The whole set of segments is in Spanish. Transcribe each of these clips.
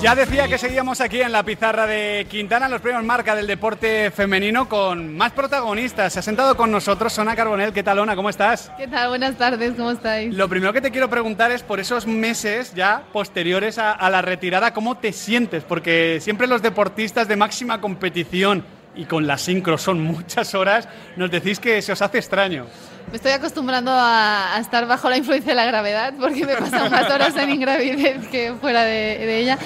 Ya decía que seguíamos aquí en la pizarra de Quintana, los premios marca del deporte femenino con más protagonistas. Se ha sentado con nosotros Sona Carbonel. ¿Qué tal, Ona? ¿Cómo estás? ¿Qué tal? Buenas tardes, ¿cómo estáis? Lo primero que te quiero preguntar es por esos meses ya posteriores a, a la retirada, ¿cómo te sientes? Porque siempre los deportistas de máxima competición y con la sincro son muchas horas, nos decís que se os hace extraño. Me estoy acostumbrando a, a estar bajo la influencia de la gravedad porque me pasan más horas en ingravidez que fuera de, de ella.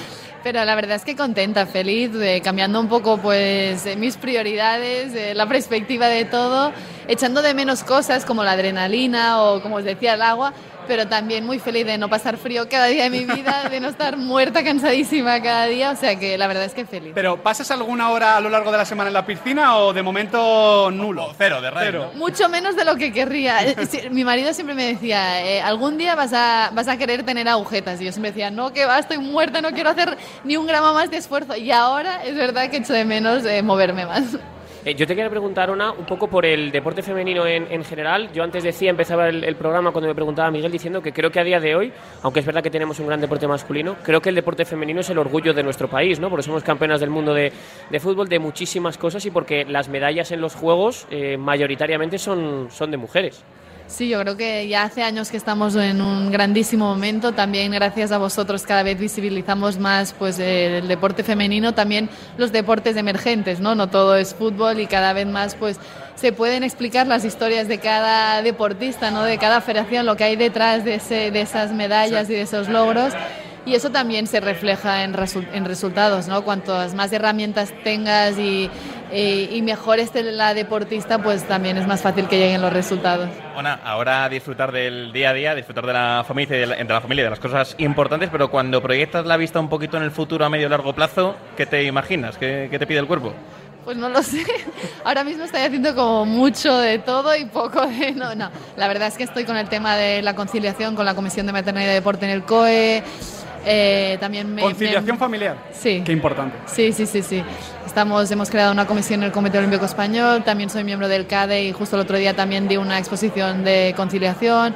Pero la verdad es que contenta, feliz, eh, cambiando un poco pues eh, mis prioridades, eh, la perspectiva de todo, echando de menos cosas como la adrenalina o como os decía el agua, pero también muy feliz de no pasar frío cada día de mi vida, de no estar muerta, cansadísima cada día, o sea que la verdad es que feliz. Pero ¿pasas alguna hora a lo largo de la semana en la piscina o de momento nulo? Cero, de radio. Cero. Mucho menos de lo que querría. Eh, Mi marido siempre me decía, eh, algún día vas a, vas a querer tener agujetas. Y yo siempre decía, no, que va, estoy muerta, no quiero hacer ni un gramo más de esfuerzo. Y ahora es verdad que echo de menos eh, moverme más. Eh, yo te quería preguntar, una un poco por el deporte femenino en, en general. Yo antes decía, empezaba el, programa cuando me preguntaba Miguel diciendo que creo que a día de hoy, aunque es verdad que tenemos un gran deporte masculino, creo que el deporte femenino es el orgullo de nuestro país, ¿no? Porque somos campeonas del mundo de, de fútbol, de muchísimas cosas y porque las medallas en los Juegos eh, mayoritariamente son, son de mujeres. Sí, yo creo que ya hace años que estamos en un grandísimo momento. También gracias a vosotros cada vez visibilizamos más pues, el deporte femenino, también los deportes emergentes, ¿no? No todo es fútbol y cada vez más pues, se pueden explicar las historias de cada deportista, ¿no? de cada federación, lo que hay detrás de, ese, de esas medallas y de esos logros. Y eso también se refleja en, resu en resultados, ¿no? Cuantas más herramientas tengas y, y, y mejor esté la deportista, pues también es más fácil que lleguen los resultados. Ona, ahora disfrutar del día a día, disfrutar de la familia, de la, entre la familia de las cosas importantes, pero cuando proyectas la vista un poquito en el futuro a medio largo plazo, ¿qué te imaginas? ¿Qué, qué te pide el cuerpo? Pues no lo sé. Ahora mismo estoy haciendo como mucho de todo y poco de... No, no. La verdad es que estoy con el tema de la conciliación con la Comisión de Maternidad y Deporte en el COE. Eh, también me, Conciliación me- familiar. Sí. Qué importante. Sí, sí, sí, sí. Estamos, hemos creado una comisión en el Comité Olímpico Español, también soy miembro del CADE y justo el otro día también di una exposición de conciliación.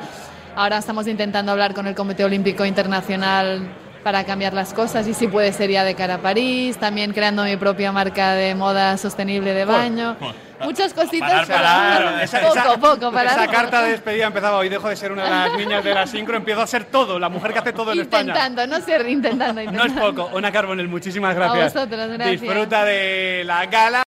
Ahora estamos intentando hablar con el Comité Olímpico Internacional para cambiar las cosas y si puede ser ya de cara a París, también creando mi propia marca de moda sostenible de baño. Muchas cositas, Parar, parar, pero Esa, poco, esa- poco, para esa carta de despedida empezaba hoy. Dejo de ser una de las niñas de la sincro, empiezo a ser todo, la mujer que hace todo en España. Intentando, no ser intentando, No es intentando. poco. Ona Carbonel, muchísimas gracias. vosotros, gracias. Disfruta de la gala.